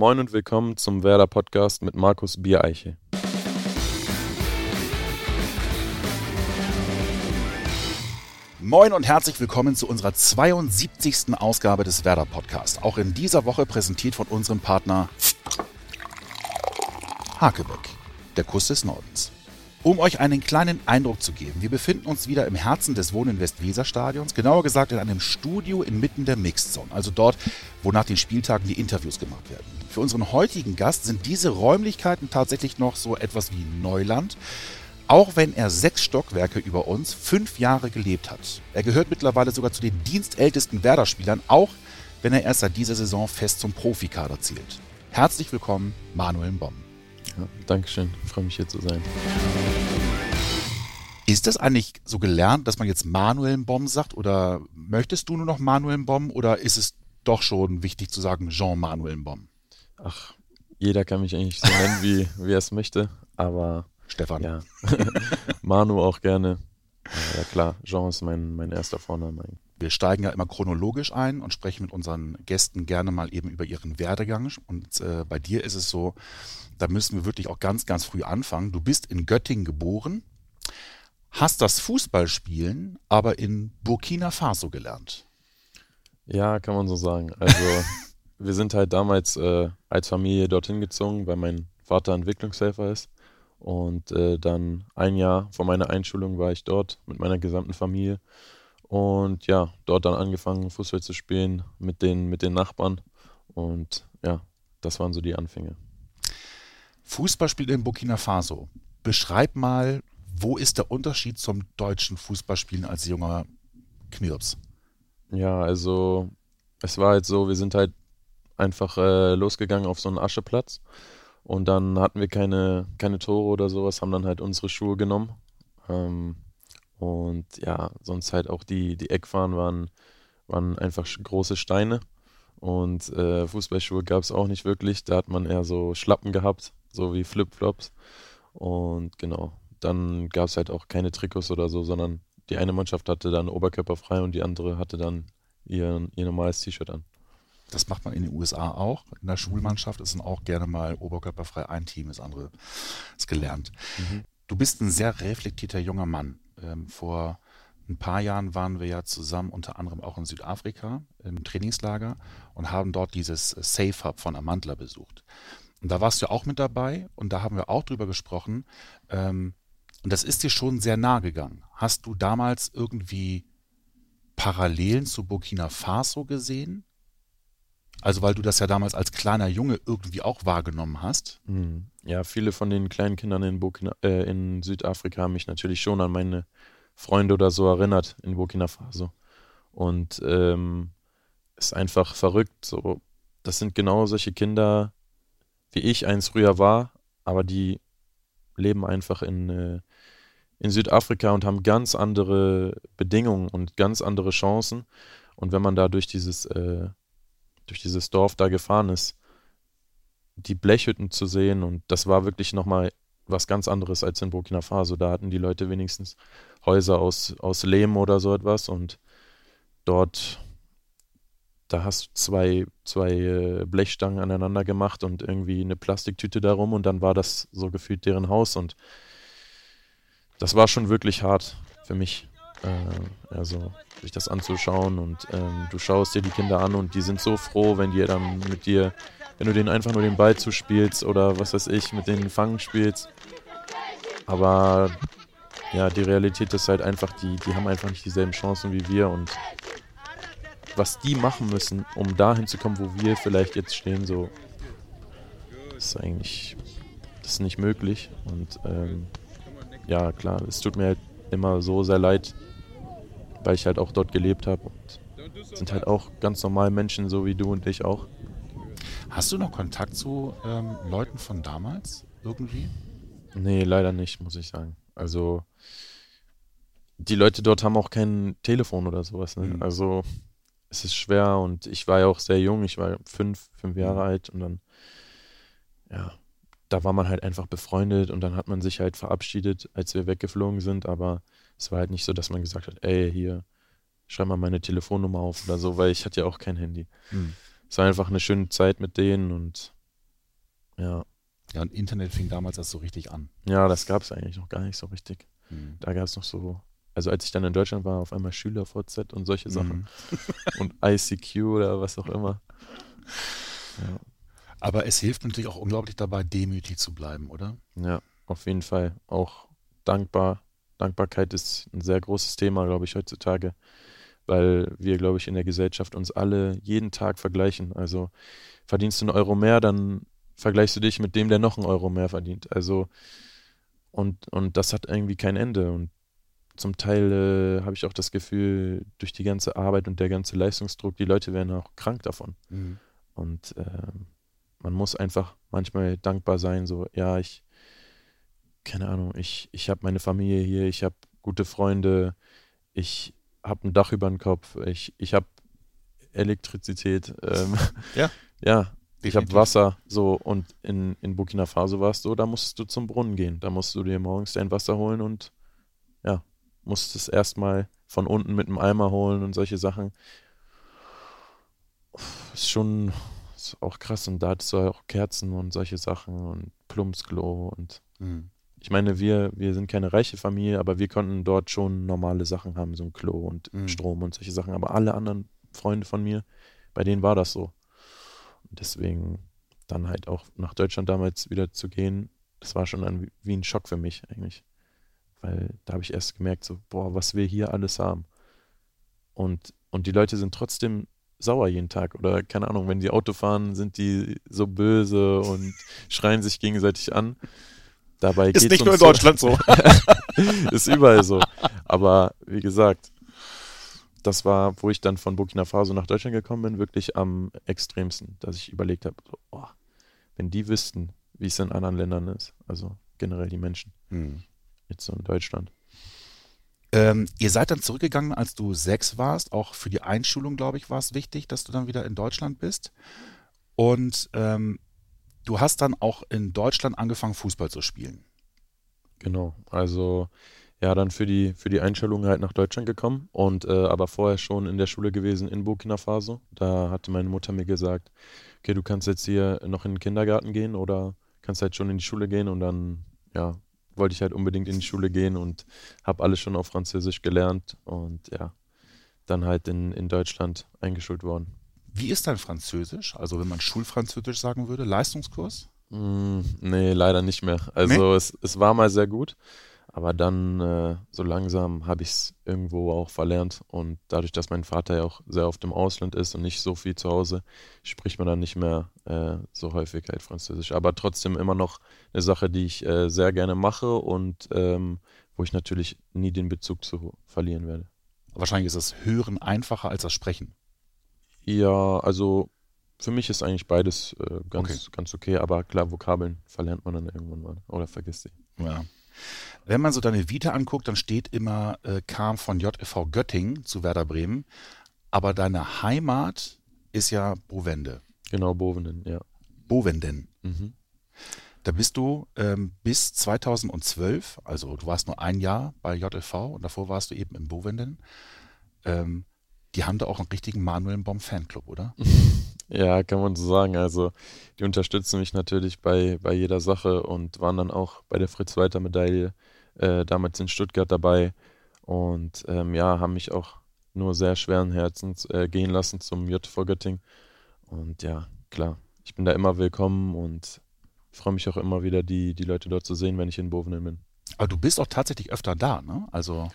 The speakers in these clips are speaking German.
Moin und willkommen zum Werder Podcast mit Markus Biereiche. Moin und herzlich willkommen zu unserer 72. Ausgabe des Werder Podcast. Auch in dieser Woche präsentiert von unserem Partner Hakebeck, der Kuss des Nordens. Um euch einen kleinen Eindruck zu geben, wir befinden uns wieder im Herzen des Wohnen Westweser-Stadions, genauer gesagt in einem Studio inmitten der Mixed Zone, also dort, wo nach den Spieltagen die Interviews gemacht werden. Für unseren heutigen Gast sind diese Räumlichkeiten tatsächlich noch so etwas wie Neuland, auch wenn er sechs Stockwerke über uns fünf Jahre gelebt hat. Er gehört mittlerweile sogar zu den dienstältesten Werder-Spielern, auch wenn er erst seit dieser Saison fest zum Profikader zählt. Herzlich willkommen, Manuel Bomm. Ja, Dankeschön, ich freue mich hier zu sein. Ist das eigentlich so gelernt, dass man jetzt Manuel Bomb sagt oder möchtest du nur noch Manuel Bomb oder ist es doch schon wichtig zu sagen Jean-Manuel Bomb? Ach, jeder kann mich eigentlich so nennen, wie, wie er es möchte, aber Stefan. ja, Manu auch gerne. Ja klar, Jean ist mein, mein erster Vorname. Wir steigen ja immer chronologisch ein und sprechen mit unseren Gästen gerne mal eben über ihren Werdegang. Und äh, bei dir ist es so, da müssen wir wirklich auch ganz, ganz früh anfangen. Du bist in Göttingen geboren, hast das Fußballspielen aber in Burkina Faso gelernt. Ja, kann man so sagen. Also wir sind halt damals äh, als Familie dorthin gezogen, weil mein Vater Entwicklungshelfer ist. Und äh, dann ein Jahr vor meiner Einschulung war ich dort mit meiner gesamten Familie. Und ja, dort dann angefangen, Fußball zu spielen mit den, mit den Nachbarn. Und ja, das waren so die Anfänge. Fußballspiel in Burkina Faso. Beschreib mal, wo ist der Unterschied zum deutschen Fußballspielen als junger Knirps? Ja, also es war halt so, wir sind halt einfach äh, losgegangen auf so einen Ascheplatz und dann hatten wir keine, keine Tore oder sowas, haben dann halt unsere Schuhe genommen. Ähm, und ja, sonst halt auch die, die Eckfahren waren, waren einfach große Steine. Und äh, Fußballschuhe gab es auch nicht wirklich. Da hat man eher so Schlappen gehabt, so wie Flipflops. Und genau, dann gab es halt auch keine Trikots oder so, sondern die eine Mannschaft hatte dann Oberkörper frei und die andere hatte dann ihr, ihr normales T-Shirt an. Das macht man in den USA auch. In der Schulmannschaft ist dann auch gerne mal oberkörperfrei ein Team, das andere ist gelernt. Mhm. Du bist ein sehr reflektierter junger Mann. Ähm, vor ein paar Jahren waren wir ja zusammen unter anderem auch in Südafrika im Trainingslager und haben dort dieses Safe Hub von Amantla besucht. Und da warst du auch mit dabei und da haben wir auch drüber gesprochen. Ähm, und das ist dir schon sehr nahe gegangen. Hast du damals irgendwie Parallelen zu Burkina Faso gesehen? Also weil du das ja damals als kleiner Junge irgendwie auch wahrgenommen hast. Hm. Ja, viele von den kleinen Kindern in, Burkina, äh, in Südafrika haben mich natürlich schon an meine Freunde oder so erinnert in Burkina Faso. Und ähm, ist einfach verrückt. So, das sind genau solche Kinder, wie ich eins früher war, aber die leben einfach in, äh, in Südafrika und haben ganz andere Bedingungen und ganz andere Chancen. Und wenn man da durch dieses, äh, durch dieses Dorf da gefahren ist, die Blechhütten zu sehen und das war wirklich nochmal was ganz anderes als in Burkina Faso. Da hatten die Leute wenigstens Häuser aus, aus Lehm oder so etwas und dort da hast du zwei, zwei äh, Blechstangen aneinander gemacht und irgendwie eine Plastiktüte darum und dann war das so gefühlt deren Haus und das war schon wirklich hart für mich. Äh, also sich das anzuschauen und ähm, du schaust dir die Kinder an und die sind so froh, wenn die dann mit dir, wenn du denen einfach nur den Ball zuspielst oder was weiß ich, mit denen Fangen spielst. Aber ja, die Realität ist halt einfach, die, die haben einfach nicht dieselben Chancen wie wir und was die machen müssen, um dahin zu kommen, wo wir vielleicht jetzt stehen, so ist eigentlich das ist nicht möglich. Und ähm, ja, klar, es tut mir halt immer so sehr leid, weil ich halt auch dort gelebt habe und sind halt auch ganz normal Menschen, so wie du und ich auch. Hast du noch Kontakt zu ähm, Leuten von damals irgendwie? Nee, leider nicht, muss ich sagen. Also die Leute dort haben auch kein Telefon oder sowas. Ne? Mhm. Also es ist schwer und ich war ja auch sehr jung, ich war fünf, fünf Jahre mhm. alt und dann, ja, da war man halt einfach befreundet und dann hat man sich halt verabschiedet, als wir weggeflogen sind, aber es war halt nicht so, dass man gesagt hat, ey, hier, schreib mal meine Telefonnummer auf oder so, weil ich hatte ja auch kein Handy. Mhm. Es war einfach eine schöne Zeit mit denen und Ja. Ja, und Internet fing damals erst so richtig an. Ja, das gab es eigentlich noch gar nicht so richtig. Mhm. Da gab es noch so, also als ich dann in Deutschland war, auf einmal SchülerVZ und solche Sachen. Mhm. Und ICQ oder was auch immer. Ja. Aber es hilft natürlich auch unglaublich dabei, demütig zu bleiben, oder? Ja, auf jeden Fall. Auch dankbar. Dankbarkeit ist ein sehr großes Thema, glaube ich, heutzutage, weil wir, glaube ich, in der Gesellschaft uns alle jeden Tag vergleichen. Also verdienst du einen Euro mehr, dann vergleichst du dich mit dem, der noch einen Euro mehr verdient. Also und, und das hat irgendwie kein Ende. Und zum Teil äh, habe ich auch das Gefühl, durch die ganze Arbeit und der ganze Leistungsdruck, die Leute werden auch krank davon. Mhm. Und äh, man muss einfach manchmal dankbar sein, so, ja, ich, keine Ahnung, ich, ich habe meine Familie hier, ich habe gute Freunde, ich habe ein Dach über dem Kopf, ich, ich habe Elektrizität, ähm, Ja. ja, ich habe. Wasser, so, und in, in Burkina Faso war es so, da musstest du zum Brunnen gehen, da musst du dir morgens dein Wasser holen und, ja, musstest erstmal von unten mit dem Eimer holen und solche Sachen. Ist schon ist auch krass und da hattest du auch Kerzen und solche Sachen und Plumpsklo und Mhm. Ich meine, wir, wir sind keine reiche Familie, aber wir konnten dort schon normale Sachen haben, so ein Klo und Mhm. Strom und solche Sachen. Aber alle anderen Freunde von mir, bei denen war das so. Und deswegen dann halt auch nach Deutschland damals wieder zu gehen, das war schon ein, wie ein Schock für mich eigentlich. Weil da habe ich erst gemerkt, so, boah, was wir hier alles haben. Und, und die Leute sind trotzdem sauer jeden Tag. Oder keine Ahnung, wenn die Auto fahren, sind die so böse und schreien sich gegenseitig an. Dabei Ist geht's nicht nur in Deutschland so. ist überall so. Aber wie gesagt, das war, wo ich dann von Burkina Faso nach Deutschland gekommen bin, wirklich am extremsten, dass ich überlegt habe, so, oh, wenn die wüssten, wie es in anderen Ländern ist, also generell die Menschen, Mhm. jetzt so in Deutschland. Ähm, ihr seid dann zurückgegangen, als du sechs warst. Auch für die Einschulung, glaube ich, war es wichtig, dass du dann wieder in Deutschland bist. Und ähm, du hast dann auch in Deutschland angefangen, Fußball zu spielen. Genau, also ja, dann für die, für die Einstellung halt nach Deutschland gekommen und äh, aber vorher schon in der Schule gewesen in Burkina Faso. Da hatte meine Mutter mir gesagt, okay, du kannst jetzt hier noch in den Kindergarten gehen oder kannst halt schon in die Schule gehen und dann, ja, wollte ich halt unbedingt in die Schule gehen und habe alles schon auf Französisch gelernt und ja, dann halt in, in Deutschland eingeschult worden. Wie ist dein Französisch? Also wenn man Schulfranzösisch sagen würde, Leistungskurs? Mm, nee, leider nicht mehr. Also es, es war mal sehr gut, aber dann äh, so langsam habe ich es irgendwo auch verlernt und dadurch, dass mein Vater ja auch sehr oft im Ausland ist und nicht so viel zu Hause, spricht man dann nicht mehr äh, so häufig halt Französisch. Aber trotzdem immer noch eine Sache, die ich äh, sehr gerne mache und ähm, wo ich natürlich nie den Bezug zu verlieren werde. Wahrscheinlich ist das Hören einfacher als das Sprechen. Ja, also für mich ist eigentlich beides äh, ganz, Okay. ganz okay, aber klar, Vokabeln verlernt man dann irgendwann mal oder vergisst sie. Ja. Wenn man so deine Vita anguckt, dann steht immer, äh, kam von JFV Göttingen zu Werder Bremen. Aber deine Heimat ist ja Bovende. Genau, Bovenden, ja. Bovenden. Mhm. Da bist du ähm, bis 2012, also du warst nur ein Jahr bei JFV und davor warst du eben in Bovenden. Ähm, die haben da auch einen richtigen Manuel Bomb Fanclub, oder? Ja, kann man so sagen. Also, die unterstützen mich natürlich bei, bei jeder Sache und waren dann auch bei der Fritz-Walter-Medaille äh, damals in Stuttgart dabei und ähm, ja, haben mich auch nur sehr schweren Herzens äh, gehen lassen zum JV Göttingen. Und ja, klar, ich bin da immer willkommen und freue mich auch immer wieder, die, die Leute dort zu sehen, wenn ich in Bovenen bin. Aber du bist auch tatsächlich öfter da, ne? Also,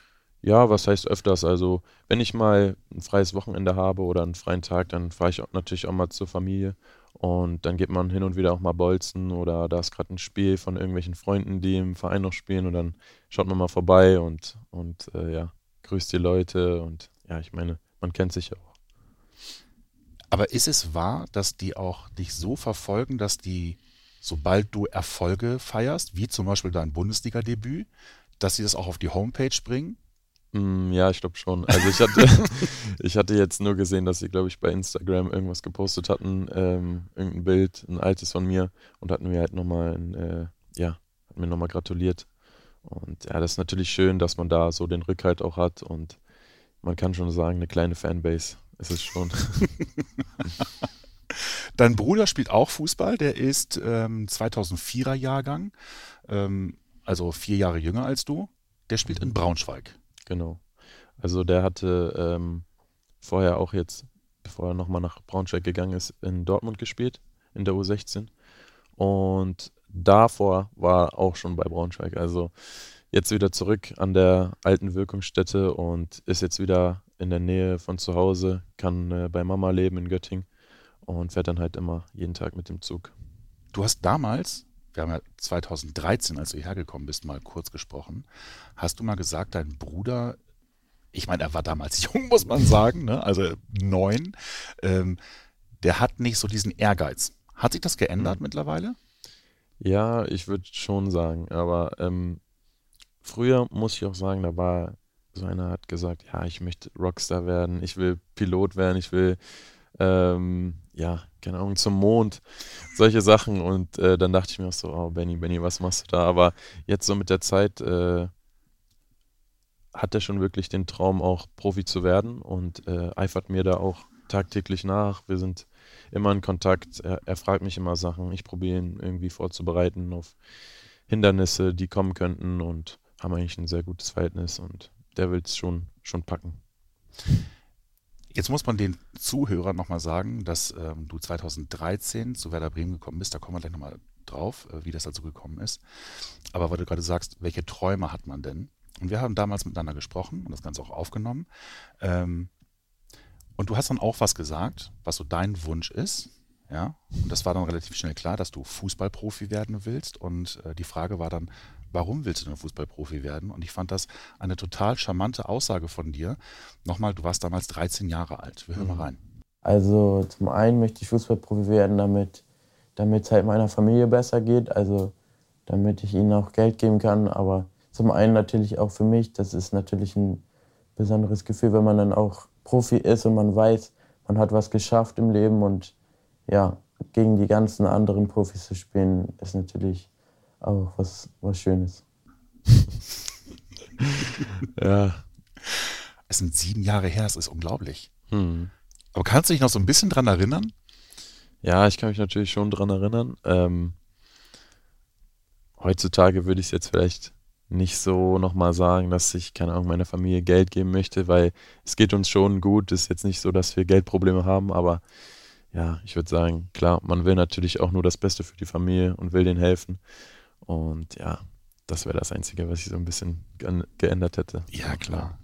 Ja, was heißt öfters? Also, wenn ich mal ein freies Wochenende habe oder einen freien Tag, dann fahre ich auch natürlich auch mal zur Familie. Und dann geht man hin und wieder auch mal bolzen oder da ist gerade ein Spiel von irgendwelchen Freunden, die im Verein noch spielen und dann schaut man mal vorbei und, und äh, ja, grüßt die Leute und ja, ich meine, man kennt sich ja auch. aber ist es wahr, dass die auch dich so verfolgen, dass die, sobald du Erfolge feierst, wie zum Beispiel dein Bundesliga-Debüt, dass sie das auch auf die Homepage bringen? Mm, ja, ich glaube schon. Also ich hatte, ich hatte jetzt nur gesehen, dass sie, glaube ich, bei Instagram irgendwas gepostet hatten, ähm, irgendein Bild, ein altes von mir und hatten mir halt nochmal, äh, ja, hat mir nochmal gratuliert. Und ja, das ist natürlich schön, dass man da so den Rückhalt auch hat und man kann schon sagen, eine kleine Fanbase ist es schon. Dein Bruder spielt auch Fußball, der ist ähm, 2004er Jahrgang, ähm, also vier Jahre jünger als du. Der spielt in Braunschweig. Genau. Also der hatte ähm, vorher auch jetzt, bevor er nochmal nach Braunschweig gegangen ist, in Dortmund gespielt, in der U16. Und davor war auch schon bei Braunschweig. Also jetzt wieder zurück an der alten Wirkungsstätte und ist jetzt wieder in der Nähe von zu Hause, kann äh, bei Mama leben in Göttingen und fährt dann halt immer jeden Tag mit dem Zug. Du hast damals, wir haben ja 2013, als du hierher gekommen bist, mal kurz gesprochen, hast du mal gesagt, dein Bruder, ich meine, er war damals jung, muss man sagen, ne? also neun, ähm, der hat nicht so diesen Ehrgeiz. Hat sich das geändert mhm. mittlerweile? Ja, ich würde schon sagen, aber ähm, früher muss ich auch sagen, da war so einer hat gesagt, ja, ich möchte Rockstar werden, ich will Pilot werden, ich will ähm, ja, keine Ahnung, zum Mond, solche Sachen. Und äh, dann dachte ich mir auch so, oh Benny, Benny, was machst du da? Aber jetzt so mit der Zeit äh, hat er schon wirklich den Traum, auch Profi zu werden und äh, eifert mir da auch tagtäglich nach. Wir sind immer in Kontakt. Er, er fragt mich immer Sachen. Ich probiere ihn irgendwie vorzubereiten auf Hindernisse, die kommen könnten und haben eigentlich ein sehr gutes Verhältnis und der will es schon, schon packen. Jetzt muss man den Zuhörern nochmal sagen, dass ähm, du 2013 zu Werder Bremen gekommen bist. Da kommen wir gleich nochmal drauf, äh, wie das dazu gekommen ist. Aber weil du gerade sagst, welche Träume hat man denn? Und wir haben damals miteinander gesprochen und das Ganze auch aufgenommen. Ähm, und du hast dann auch was gesagt, was so dein Wunsch ist. Ja, und das war dann relativ schnell klar, dass du Fußballprofi werden willst. Und äh, die Frage war dann, warum willst du denn Fußballprofi werden? Und ich fand das eine total charmante Aussage von dir. Nochmal, du warst damals 13 Jahre alt. Wir hören mhm. mal rein. Also zum einen möchte ich Fußballprofi werden, damit damit es halt meiner Familie besser geht, also damit ich ihnen auch Geld geben kann, aber zum einen natürlich auch für mich, das ist natürlich ein besonderes Gefühl, wenn man dann auch Profi ist und man weiß, man hat was geschafft im Leben und ja, gegen die ganzen anderen Profis zu spielen, ist natürlich auch was, was Schönes. ja. Es sind sieben Jahre her, es ist unglaublich. Hm. Aber kannst du dich noch so ein bisschen dran erinnern? Ja, ich kann mich natürlich schon dran erinnern. Ähm, heutzutage würde ich es jetzt vielleicht nicht so nochmal sagen, dass ich, keine Ahnung, meiner Familie Geld geben möchte, weil es geht uns schon gut. Es ist jetzt nicht so, dass wir Geldprobleme haben, aber ja, ich würde sagen, klar, man will natürlich auch nur das Beste für die Familie und will denen helfen. Und ja, das wäre das Einzige, was ich so ein bisschen geändert hätte. Ja, klar.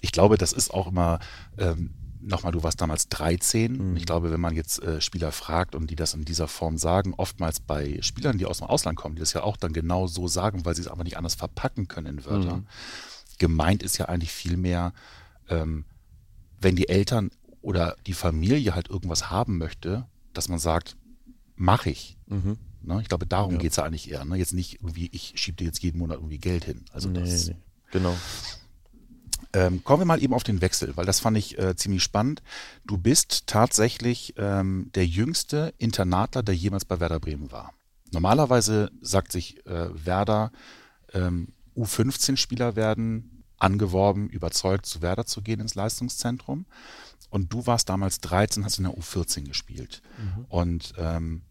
Ich glaube, das ist auch immer, ähm, nochmal, du warst damals 13. Mhm. Ich glaube, wenn man jetzt äh, Spieler fragt und die das in dieser Form sagen, oftmals bei Spielern, die aus dem Ausland kommen, die das ja auch dann genau so sagen, weil sie es aber nicht anders verpacken können in Wörter. Mhm. Gemeint ist ja eigentlich vielmehr, ähm, wenn die Eltern oder die Familie halt irgendwas haben möchte, dass man sagt, mach ich. Mhm. Ne? Ich glaube, darum ja. geht es ja eigentlich eher. Ne? Jetzt nicht irgendwie, ich schiebe dir jetzt jeden Monat irgendwie Geld hin. Also nee, das, nee. genau. Ähm, kommen wir mal eben auf den Wechsel, weil das fand ich äh, ziemlich spannend. Du bist tatsächlich ähm, der jüngste Internatler, der jemals bei Werder Bremen war. Normalerweise sagt sich äh, Werder, ähm, U15-Spieler werden angeworben, überzeugt, zu Werder zu gehen ins Leistungszentrum. Und du warst damals 13, hast in der U14 gespielt. Mhm. Und ähm,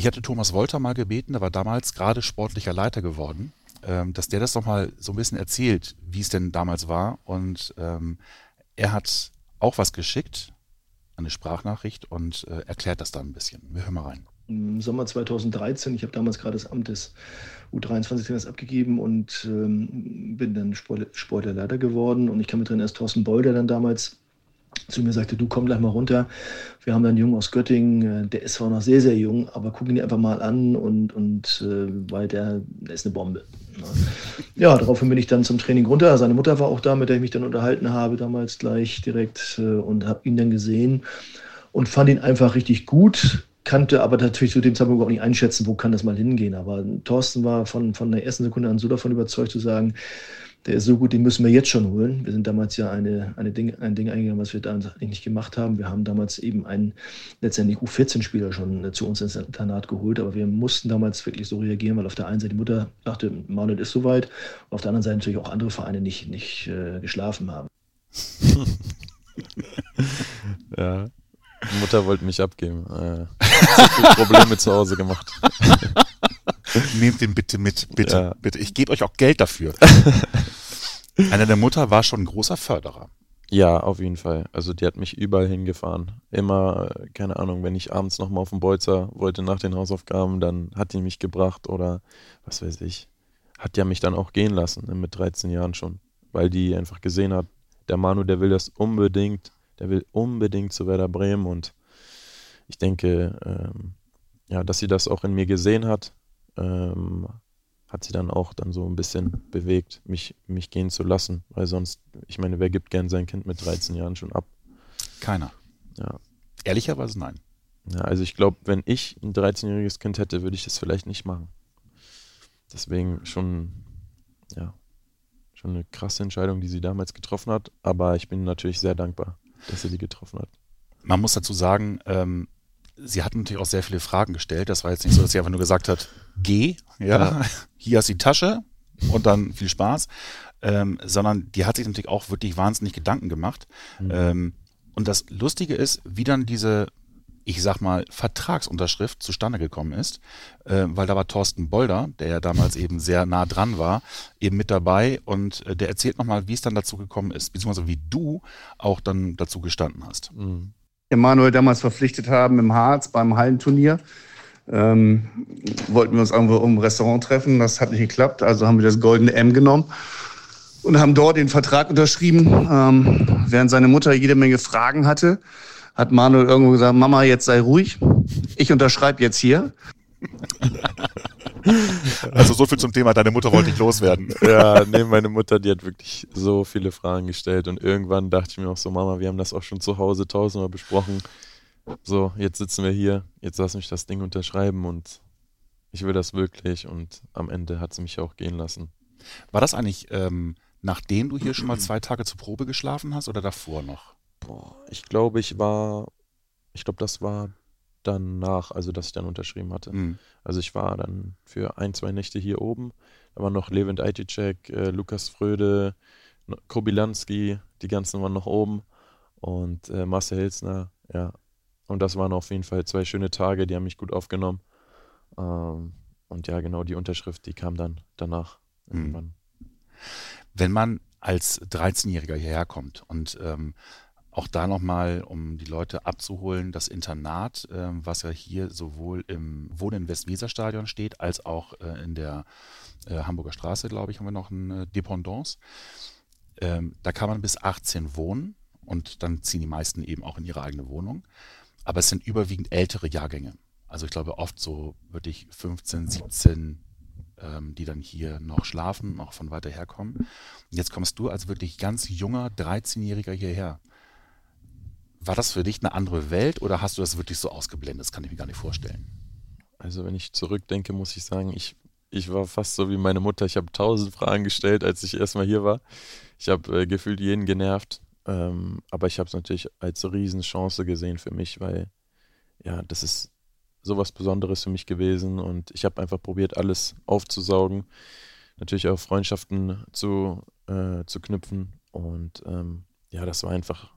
ich hatte Thomas Wolter mal gebeten, der war damals gerade sportlicher Leiter geworden ähm, dass der das nochmal so ein bisschen erzählt, wie es denn damals war. Und ähm, er hat auch was geschickt, eine Sprachnachricht und äh, erklärt das dann ein bisschen. Wir hören mal rein. Im Sommer 2013, ich habe damals gerade das Amt des U23-Trainers abgegeben und ähm, bin dann Sportlerleiter geworden. Und ich kann mit drin erst Thorsten Bolder dann damals zu mir sagte, du komm gleich mal runter. Wir haben einen Jungen aus Göttingen, äh, der ist zwar noch sehr, sehr jung, aber guck ihn einfach mal an und, und äh, weil der, der ist eine Bombe. Ja, daraufhin bin ich dann zum Training runter. Seine Mutter war auch da, mit der ich mich dann unterhalten habe, damals gleich direkt äh, und habe ihn dann gesehen und fand ihn einfach richtig gut. Kannte aber natürlich zu dem Zeitpunkt auch nicht einschätzen, wo kann das mal hingehen. Aber Thorsten war von, von der ersten Sekunde an so davon überzeugt zu sagen, der ist so gut, den müssen wir jetzt schon holen. Wir sind damals ja eine, eine Ding, ein Ding eingegangen, was wir da nicht gemacht haben. Wir haben damals eben einen letztendlich U14-Spieler schon äh, zu uns ins Internat geholt, aber wir mussten damals wirklich so reagieren, weil auf der einen Seite die Mutter dachte, Manuel ist soweit, und auf der anderen Seite natürlich auch andere Vereine nicht, nicht äh, geschlafen haben. ja. Mutter wollte mich abgeben. Äh, so Probleme zu Hause gemacht. Nehmt den bitte mit, bitte, ja. bitte. Ich gebe euch auch Geld dafür. Einer der Mutter war schon ein großer Förderer. Ja, auf jeden Fall. Also die hat mich überall hingefahren. Immer, äh, keine Ahnung, wenn ich abends nochmal auf dem Bolzer wollte nach den Hausaufgaben, dann hat die mich gebracht oder was weiß ich. Hat ja mich dann auch gehen lassen, ne, mit 13 Jahren schon. Weil die einfach gesehen hat, der Manu, der will das unbedingt, der will unbedingt zu Werder Bremen und ich denke, ähm, ja, dass sie das auch in mir gesehen hat, ähm, hat sie dann auch dann so ein bisschen bewegt, mich, mich gehen zu lassen. Weil sonst, ich meine, wer gibt gern sein Kind mit 13 Jahren schon ab? Keiner. Ja. Ehrlicherweise nein. Ja, also ich glaube, wenn ich ein 13-jähriges Kind hätte, würde ich das vielleicht nicht machen. Deswegen schon, ja, schon eine krasse Entscheidung, die sie damals getroffen hat. Aber ich bin natürlich sehr dankbar, dass sie die getroffen hat. Man muss dazu sagen, ähm, sie hat natürlich auch sehr viele Fragen gestellt. Das war jetzt nicht so, dass sie einfach nur gesagt hat, geh, ja, ja. hier hast du die Tasche und dann viel Spaß, ähm, sondern die hat sich natürlich auch wirklich wahnsinnig Gedanken gemacht. Mhm. Ähm, und das Lustige ist, wie dann diese, ich sag mal, Vertragsunterschrift zustande gekommen ist, äh, weil da war Thorsten Bolder, der ja damals eben sehr nah dran war, eben mit dabei und äh, der erzählt nochmal, wie es dann dazu gekommen ist, beziehungsweise wie du auch dann dazu gestanden hast. Mhm. Emanuel damals verpflichtet haben im Harz beim Hallenturnier. Ähm, wollten wir uns irgendwo im Restaurant treffen, das hat nicht geklappt, also haben wir das goldene M genommen und haben dort den Vertrag unterschrieben. Ähm, während seine Mutter jede Menge Fragen hatte, hat Manuel irgendwo gesagt, Mama, jetzt sei ruhig, ich unterschreibe jetzt hier. Also so viel zum Thema, deine Mutter wollte nicht loswerden. Ja, nee, meine Mutter, die hat wirklich so viele Fragen gestellt und irgendwann dachte ich mir auch so, Mama, wir haben das auch schon zu Hause tausendmal besprochen. So, jetzt sitzen wir hier, jetzt lass mich das Ding unterschreiben und ich will das wirklich und am Ende hat sie mich auch gehen lassen. War das eigentlich, ähm, nachdem du hier schon mal zwei Tage zur Probe geschlafen hast oder davor noch? Boah, ich glaube, ich war, ich glaube, das war danach, also dass ich dann unterschrieben hatte. Mhm. Also ich war dann für ein, zwei Nächte hier oben. Da waren noch Levent Ajicek, äh, Lukas Fröde, Kobilanski, die ganzen waren noch oben und äh, Marcel Hilsner, ja. Und das waren auf jeden Fall zwei schöne Tage, die haben mich gut aufgenommen. Ähm, und ja, genau die Unterschrift, die kam dann danach mhm. irgendwann. Wenn man als 13-Jähriger hierher kommt und ähm, auch da nochmal, um die Leute abzuholen, das Internat, äh, was ja hier sowohl im Wohnen im Westweserstadion steht, als auch äh, in der äh, Hamburger Straße, glaube ich, haben wir noch eine Dependance. Ähm, da kann man bis 18 wohnen und dann ziehen die meisten eben auch in ihre eigene Wohnung. Aber es sind überwiegend ältere Jahrgänge. Also ich glaube oft so wirklich 15, 17, ähm, die dann hier noch schlafen, auch von weiter herkommen. Und jetzt kommst du als wirklich ganz junger 13-Jähriger hierher. War das für dich eine andere Welt oder hast du das wirklich so ausgeblendet? Das kann ich mir gar nicht vorstellen. Also wenn ich zurückdenke, muss ich sagen, ich, ich war fast so wie meine Mutter. Ich habe tausend Fragen gestellt, als ich erstmal hier war. Ich habe äh, gefühlt jeden genervt. Ähm, aber ich habe es natürlich als Riesenchance gesehen für mich, weil ja, das ist sowas Besonderes für mich gewesen und ich habe einfach probiert, alles aufzusaugen. Natürlich auch Freundschaften zu, äh, zu knüpfen und ähm, ja, das war einfach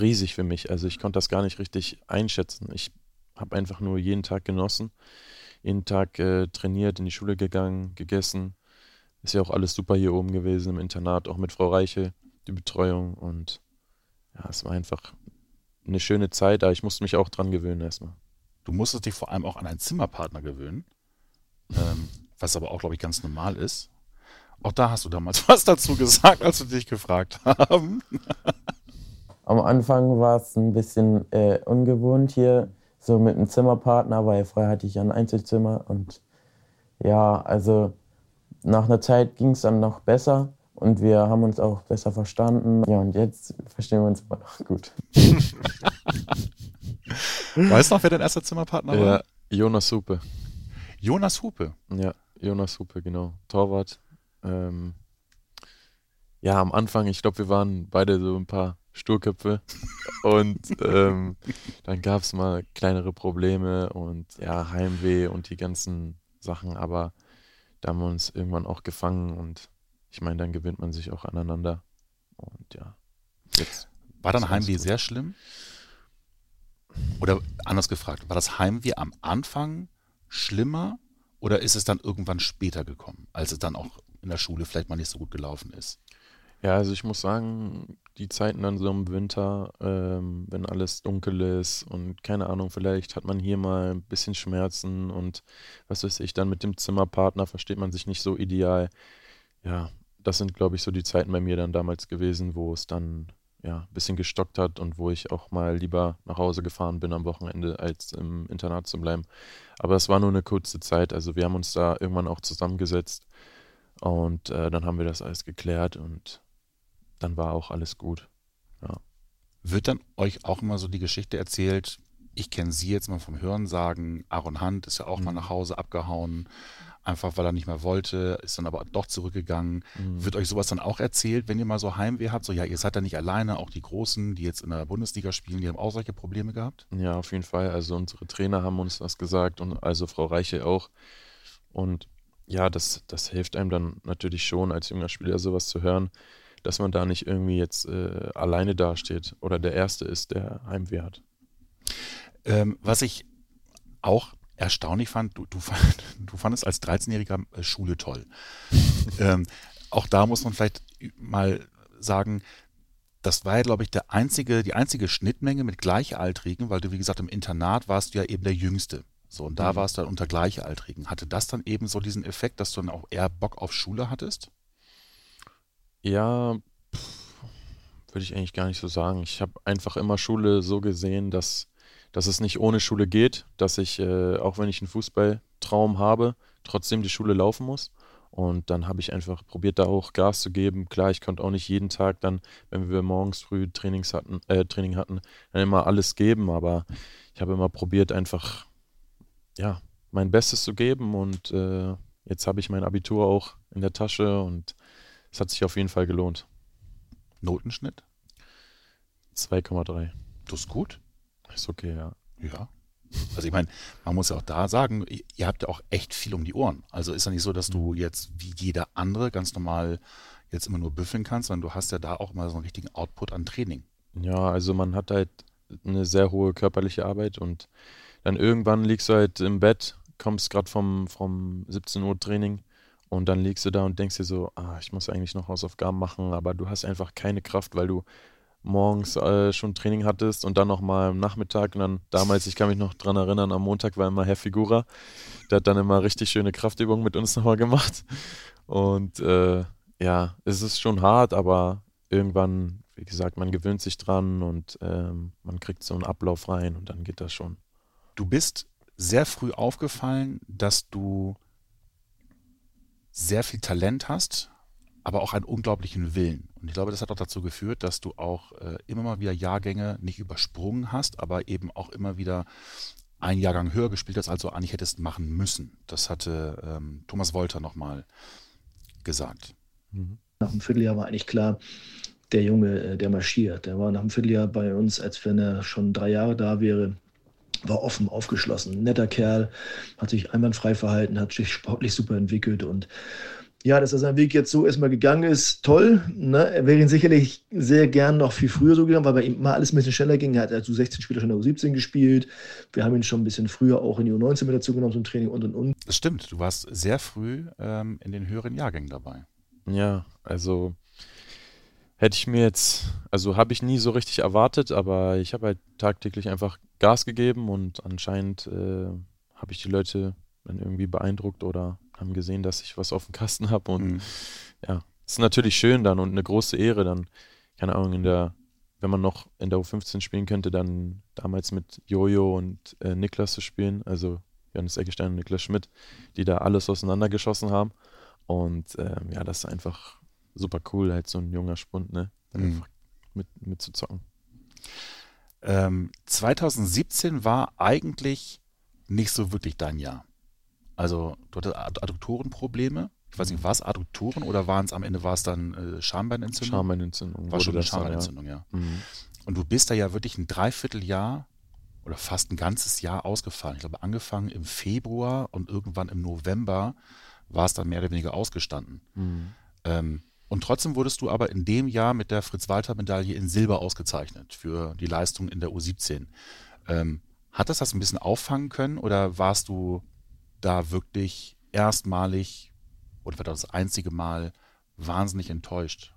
riesig für mich. Also ich konnte das gar nicht richtig einschätzen. Ich habe einfach nur jeden Tag genossen, jeden Tag äh, trainiert, in die Schule gegangen, gegessen. Ist ja auch alles super hier oben gewesen im Internat, auch mit Frau Reiche, die Betreuung. Und ja, es war einfach eine schöne Zeit, aber ich musste mich auch dran gewöhnen erstmal. Du musstest dich vor allem auch an einen Zimmerpartner gewöhnen, ähm, was aber auch, glaube ich, ganz normal ist. Auch da hast du damals was dazu gesagt, als wir dich gefragt haben. Am Anfang war es ein bisschen äh, ungewohnt hier, so mit einem Zimmerpartner, weil vorher hatte ich ja ein Einzelzimmer. Und ja, also nach einer Zeit ging es dann noch besser und wir haben uns auch besser verstanden. Ja, und jetzt verstehen wir uns immer noch gut. weißt du noch, wer dein erster Zimmerpartner war? Ja, Jonas Hupe. Jonas Hupe? Ja, Jonas Hupe, genau. Torwart. Ähm, ja, am Anfang, ich glaube, wir waren beide so ein paar Sturköpfe. und ähm, dann gab es mal kleinere Probleme und ja, Heimweh und die ganzen Sachen, aber da haben wir uns irgendwann auch gefangen und ich meine, dann gewinnt man sich auch aneinander. Und ja, jetzt. War dann Heimweh sehr schlimm? Oder anders gefragt, war das Heimweh am Anfang schlimmer oder ist es dann irgendwann später gekommen, als es dann auch in der Schule vielleicht mal nicht so gut gelaufen ist? Ja, also ich muss sagen, die Zeiten dann so im Winter, ähm, wenn alles dunkel ist und keine Ahnung, vielleicht hat man hier mal ein bisschen Schmerzen und was weiß ich, dann mit dem Zimmerpartner versteht man sich nicht so ideal. Ja, das sind, glaube ich, so die Zeiten bei mir dann damals gewesen, wo es dann ja ein bisschen gestockt hat und wo ich auch mal lieber nach Hause gefahren bin am Wochenende, als im Internat zu bleiben. Aber es war nur eine kurze Zeit. Also wir haben uns da irgendwann auch zusammengesetzt und äh, dann haben wir das alles geklärt und dann war auch alles gut. Ja. Wird dann euch auch immer so die Geschichte erzählt, ich kenne sie jetzt mal vom Hören sagen, Aaron Hunt ist ja auch mhm. mal nach Hause abgehauen, einfach weil er nicht mehr wollte, ist dann aber doch zurückgegangen. Mhm. Wird euch sowas dann auch erzählt, wenn ihr mal so Heimweh habt? So, ja, ihr seid ja nicht alleine, auch die Großen, die jetzt in der Bundesliga spielen, die haben auch solche Probleme gehabt? Ja, auf jeden Fall. Also unsere Trainer haben uns das gesagt und also Frau Reiche auch. Und ja, das, das hilft einem dann natürlich schon, als junger Spieler sowas zu hören dass man da nicht irgendwie jetzt äh, alleine dasteht oder der Erste ist, der Heimweh hat. Ähm, was ich auch erstaunlich fand, du, du, du fandest als 13-Jähriger äh, Schule toll. ähm, auch da muss man vielleicht mal sagen, das war ja, glaube ich, der einzige, die einzige Schnittmenge mit Gleichaltrigen, weil du, wie gesagt, im Internat warst du ja eben der Jüngste. So, und da mhm. warst du dann unter Gleichaltrigen. Hatte das dann eben so diesen Effekt, dass du dann auch eher Bock auf Schule hattest? Ja, würde ich eigentlich gar nicht so sagen. Ich habe einfach immer Schule so gesehen, dass, dass es nicht ohne Schule geht, dass ich, äh, auch wenn ich einen Fußballtraum habe, trotzdem die Schule laufen muss. Und dann habe ich einfach probiert, da auch Gas zu geben. Klar, ich konnte auch nicht jeden Tag dann, wenn wir morgens früh Trainings hatten, äh, Training hatten, dann immer alles geben, aber ich habe immer probiert, einfach ja, mein Bestes zu geben und äh, jetzt habe ich mein Abitur auch in der Tasche und es hat sich auf jeden Fall gelohnt. Notenschnitt? 2,3. Das ist gut. Ist okay, ja. Ja. Also ich meine, man muss ja auch da sagen, ihr habt ja auch echt viel um die Ohren. Also ist ja nicht so, dass du mhm. jetzt wie jeder andere ganz normal jetzt immer nur büffeln kannst, sondern du hast ja da auch mal so einen richtigen Output an Training. Ja, also man hat halt eine sehr hohe körperliche Arbeit und dann irgendwann liegst du halt im Bett, kommst gerade vom, vom 17 Uhr Training und dann liegst du da und denkst dir so, ah, ich muss eigentlich noch Hausaufgaben machen, aber du hast einfach keine Kraft, weil du morgens äh, schon Training hattest und dann nochmal am Nachmittag und dann damals, ich kann mich noch dran erinnern, am Montag war immer Herr Figura, der hat dann immer richtig schöne Kraftübungen mit uns nochmal gemacht und äh, ja, es ist schon hart, aber irgendwann, wie gesagt, man gewöhnt sich dran und ähm, man kriegt so einen Ablauf rein und dann geht das schon. Du bist sehr früh aufgefallen, dass du sehr viel Talent hast, aber auch einen unglaublichen Willen. Und ich glaube, das hat auch dazu geführt, dass du auch äh, immer mal wieder Jahrgänge nicht übersprungen hast, aber eben auch immer wieder einen Jahrgang höher gespielt hast, als du eigentlich hättest machen müssen. Das hatte ähm, Thomas Wolter nochmal gesagt. Mhm. Nach dem Vierteljahr war eigentlich klar, der Junge, äh, der marschiert. Der war nach dem Vierteljahr bei uns, als wenn er schon drei Jahre da wäre war offen, aufgeschlossen, netter Kerl, hat sich einwandfrei verhalten, hat sich sportlich super entwickelt und ja, dass er seinen Weg jetzt so erstmal gegangen ist, toll. Ne? Er wäre ihn sicherlich sehr gern noch viel früher so gegangen, weil bei ihm mal alles ein bisschen schneller ging. Er hat also 16 Spieler schon in der U17 gespielt. Wir haben ihn schon ein bisschen früher auch in die U19 mit dazu genommen zum Training und und und. Das stimmt, du warst sehr früh ähm, in den höheren Jahrgängen dabei. Ja, also hätte ich mir jetzt, also habe ich nie so richtig erwartet, aber ich habe halt tagtäglich einfach Gas gegeben und anscheinend äh, habe ich die Leute dann irgendwie beeindruckt oder haben gesehen, dass ich was auf dem Kasten habe und mhm. ja, ist natürlich schön dann und eine große Ehre dann, keine Ahnung, in der, wenn man noch in der U15 spielen könnte, dann damals mit Jojo und äh, Niklas zu spielen, also Johannes Eggestein und Niklas Schmidt, die da alles auseinandergeschossen haben und äh, ja, das ist einfach super cool, halt so ein junger Spund, ne? Dann mhm. einfach mit, mit zu zocken. Ähm, 2017 war eigentlich nicht so wirklich dein Jahr. Also du hattest Adduktorenprobleme. Ich weiß nicht, mhm. war es Adduktoren oder waren es am Ende war es dann äh, Schambeinentzündung? Schambeinentzündung. War schon eine Schambeinentzündung, ja. ja. Mhm. Und du bist da ja wirklich ein Dreivierteljahr oder fast ein ganzes Jahr ausgefallen. Ich glaube, angefangen im Februar und irgendwann im November war es dann mehr oder weniger ausgestanden. Mhm. Ähm, und trotzdem wurdest du aber in dem Jahr mit der Fritz-Walter-Medaille in Silber ausgezeichnet für die Leistung in der U17. Ähm, hat das das ein bisschen auffangen können oder warst du da wirklich erstmalig oder war das einzige Mal wahnsinnig enttäuscht?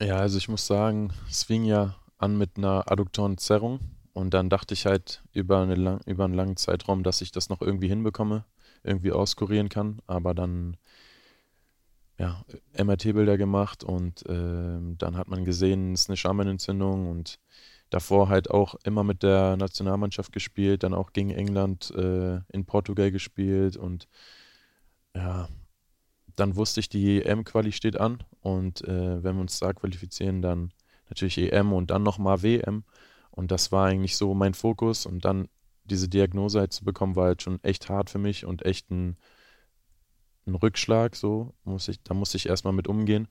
Ja, also ich muss sagen, es fing ja an mit einer Adduktorenzerrung und dann dachte ich halt über, eine lang, über einen langen Zeitraum, dass ich das noch irgendwie hinbekomme, irgendwie auskurieren kann, aber dann ja, MRT-Bilder gemacht und äh, dann hat man gesehen, es ist eine Schambeinentzündung und davor halt auch immer mit der Nationalmannschaft gespielt, dann auch gegen England äh, in Portugal gespielt und ja, dann wusste ich, die EM-Quali steht an und äh, wenn wir uns da qualifizieren, dann natürlich EM und dann nochmal WM und das war eigentlich so mein Fokus und dann diese Diagnose halt zu bekommen, war halt schon echt hart für mich und echt ein, ein Rückschlag, so muss ich, da musste ich erstmal mit umgehen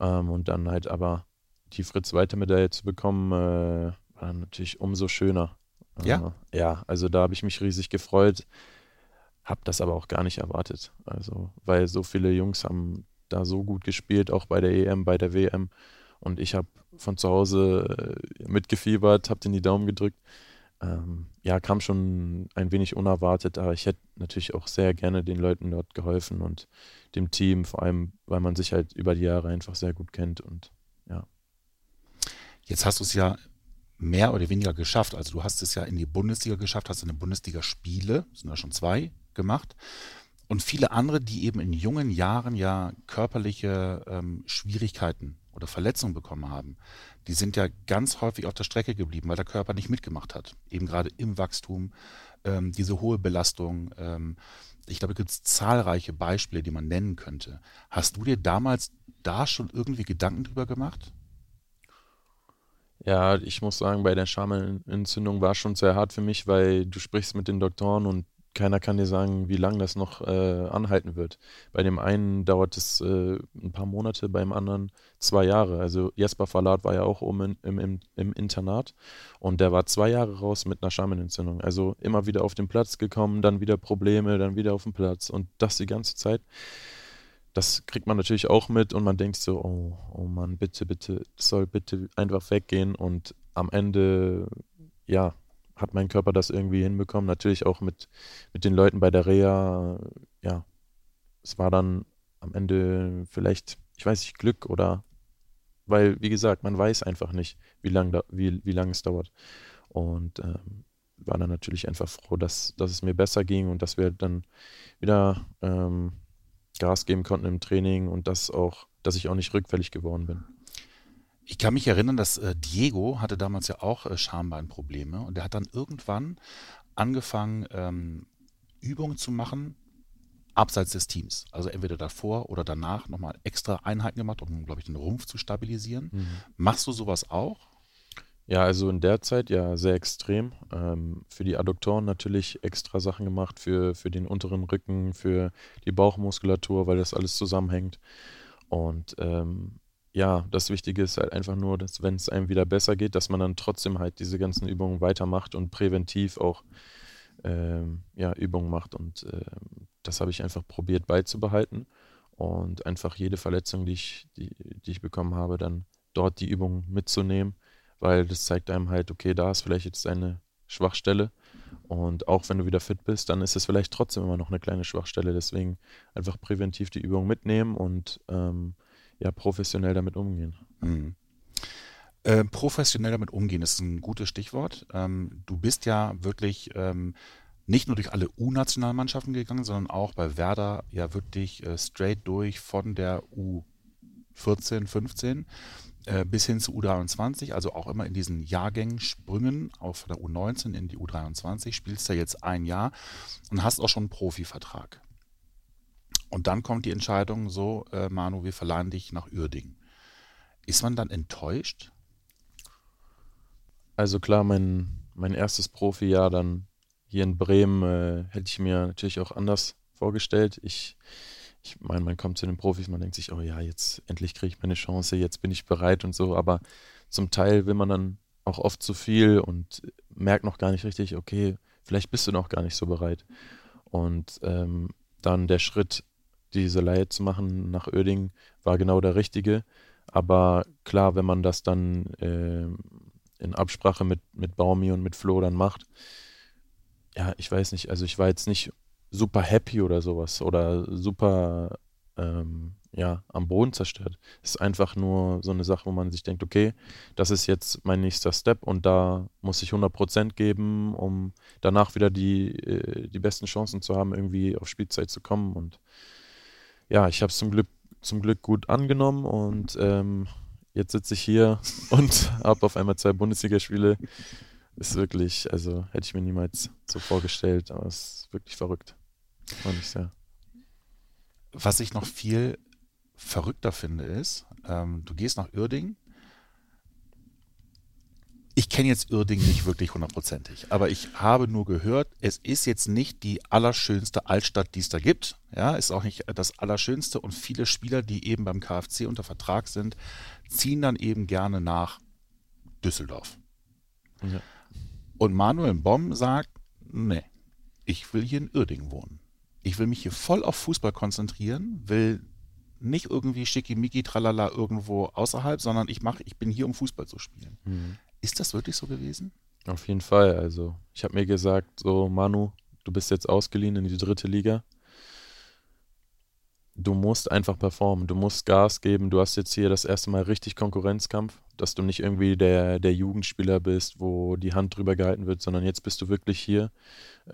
ähm, und dann halt aber die Fritz-Walter-Medaille zu bekommen, äh, war natürlich umso schöner. Ja? Äh, ja, also da habe ich mich riesig gefreut, habe das aber auch gar nicht erwartet. Also, weil so viele Jungs haben da so gut gespielt, auch bei der EM, bei der WM. Und ich habe von zu Hause äh, mitgefiebert, habe den die Daumen gedrückt. Ähm, ja, kam schon ein wenig unerwartet, aber ich hätte natürlich auch sehr gerne den Leuten dort geholfen und dem Team, vor allem, weil man sich halt über die Jahre einfach sehr gut kennt und ja. Jetzt hast du es ja mehr oder weniger geschafft. Also du hast es ja in die Bundesliga geschafft, hast eine Bundesliga-Spiele, sind ja schon zwei gemacht. Und viele andere, die eben in jungen Jahren ja körperliche ähm, Schwierigkeiten oder Verletzungen bekommen haben, die sind ja ganz häufig auf der Strecke geblieben, weil der Körper nicht mitgemacht hat. Eben gerade im Wachstum, ähm, diese hohe Belastung. Ähm, ich glaube, es gibt zahlreiche Beispiele, die man nennen könnte. Hast du dir damals da schon irgendwie Gedanken drüber gemacht? Ja, ich muss sagen, bei der Schamlentzündung war schon sehr hart für mich, weil du sprichst mit den Doktoren und keiner kann dir sagen, wie lange das noch äh, anhalten wird. Bei dem einen dauert es äh, ein paar Monate, beim anderen zwei Jahre. Also Jesper Verlat war ja auch oben im, im, im, Internat und der war zwei Jahre raus mit einer Schamlenentzündung. Also immer wieder auf den Platz gekommen, dann wieder Probleme, dann wieder auf den Platz und das die ganze Zeit. Das kriegt man natürlich auch mit und man denkt so, oh, oh Mann, bitte, bitte, soll bitte einfach weggehen und am Ende, ja, hat mein Körper das irgendwie hinbekommen. Natürlich auch mit, mit den Leuten bei der Reha. Ja, es war dann am Ende vielleicht, ich weiß nicht, Glück oder weil, wie gesagt, man weiß einfach nicht, wie lange wie, wie lang es dauert. Und ähm, war dann natürlich einfach froh, dass, dass es mir besser ging und dass wir dann wieder ähm, Gas geben konnten im Training und dass auch, dass ich auch nicht rückfällig geworden bin. Ich kann mich erinnern, dass äh, Diego hatte damals ja auch äh, Schambeinprobleme und er hat dann irgendwann angefangen, ähm, Übungen zu machen, abseits des Teams. Also entweder davor oder danach nochmal extra Einheiten gemacht, um, glaube ich, den Rumpf zu stabilisieren. Mhm. Machst du sowas auch? Ja, also in der Zeit ja sehr extrem. Ähm, für die Adduktoren natürlich extra Sachen gemacht, für, für den unteren Rücken, für die Bauchmuskulatur, weil das alles zusammenhängt. Und ähm, ja, das Wichtige ist halt einfach nur, dass wenn es einem wieder besser geht, dass man dann trotzdem halt diese ganzen Übungen weitermacht und präventiv auch ähm, ja, Übungen macht. Und äh, das habe ich einfach probiert beizubehalten und einfach jede Verletzung, die ich, die, die ich bekommen habe, dann dort die Übung mitzunehmen, weil das zeigt einem halt, okay, da ist vielleicht jetzt eine Schwachstelle. Und auch wenn du wieder fit bist, dann ist es vielleicht trotzdem immer noch eine kleine Schwachstelle. Deswegen einfach präventiv die Übung mitnehmen und ähm, ja, professionell damit umgehen. Mhm. Äh, professionell damit umgehen ist ein gutes Stichwort. Ähm, du bist ja wirklich ähm, nicht nur durch alle U-Nationalmannschaften gegangen, sondern auch bei Werder ja wirklich äh, straight durch von der U14, 15 äh, bis hin zu U23, also auch immer in diesen Jahrgängen Sprüngen auf der U19 in die U23, spielst da jetzt ein Jahr und hast auch schon einen Profivertrag. Und dann kommt die Entscheidung so, äh, Manu, wir verleihen dich nach Uerdingen. Ist man dann enttäuscht? Also klar, mein, mein erstes Profijahr dann hier in Bremen äh, hätte ich mir natürlich auch anders vorgestellt. Ich, ich meine, man kommt zu den Profis, man denkt sich, oh ja, jetzt endlich kriege ich meine Chance, jetzt bin ich bereit und so, aber zum Teil will man dann auch oft zu viel und merkt noch gar nicht richtig, okay, vielleicht bist du noch gar nicht so bereit. Und ähm, dann der Schritt diese Leihe zu machen nach Oerding war genau der richtige. Aber klar, wenn man das dann äh, in Absprache mit, mit Baumi und mit Flo dann macht. Ja, ich weiß nicht, also ich war jetzt nicht super happy oder sowas oder super ähm, ja, am Boden zerstört. Es ist einfach nur so eine Sache, wo man sich denkt, okay, das ist jetzt mein nächster Step und da muss ich 100% geben, um danach wieder die, äh, die besten Chancen zu haben, irgendwie auf Spielzeit zu kommen. Und ja, ich habe es zum Glück, zum Glück gut angenommen und ähm, jetzt sitze ich hier und habe auf einmal zwei Bundesligaspiele. Ist wirklich, also hätte ich mir niemals so vorgestellt, aber es ist wirklich verrückt. Fand ich sehr. Was ich noch viel verrückter finde, ist, ähm, du gehst nach Uerdingen. Ich kenne jetzt Uerdingen nicht wirklich hundertprozentig, aber ich habe nur gehört, es ist jetzt nicht die allerschönste Altstadt, die es da gibt. Ja, ist auch nicht das allerschönste und viele Spieler, die eben beim KfC unter Vertrag sind, ziehen dann eben gerne nach Düsseldorf. Ja. Und Manuel Bomm sagt, nee, ich will hier in Uerdingen wohnen. Ich will mich hier voll auf Fußball konzentrieren, will nicht irgendwie schickimicki, tralala irgendwo außerhalb, sondern ich mache, ich bin hier, um Fußball zu spielen. Mhm. Ist das wirklich so gewesen? Auf jeden Fall. Also ich habe mir gesagt, so Manu, du bist jetzt ausgeliehen in die dritte Liga. Du musst einfach performen, du musst Gas geben. Du hast jetzt hier das erste Mal richtig Konkurrenzkampf, dass du nicht irgendwie der, der Jugendspieler bist, wo die Hand drüber gehalten wird, sondern jetzt bist du wirklich hier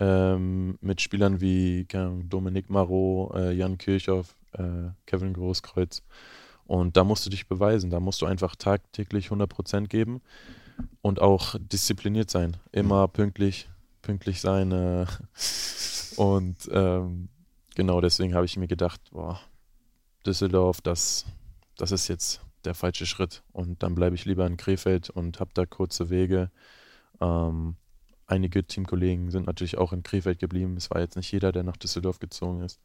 ähm, mit Spielern wie Dominik Marot, äh, Jan Kirchhoff, äh, Kevin Großkreuz. Und da musst du dich beweisen. Da musst du einfach tagtäglich 100% geben und auch diszipliniert sein. Immer pünktlich, pünktlich sein. Äh, und ähm, genau deswegen habe ich mir gedacht, boah, Düsseldorf, das, das ist jetzt der falsche Schritt. Und dann bleibe ich lieber in Krefeld und habe da kurze Wege. Ähm, einige Teamkollegen sind natürlich auch in Krefeld geblieben. Es war jetzt nicht jeder, der nach Düsseldorf gezogen ist.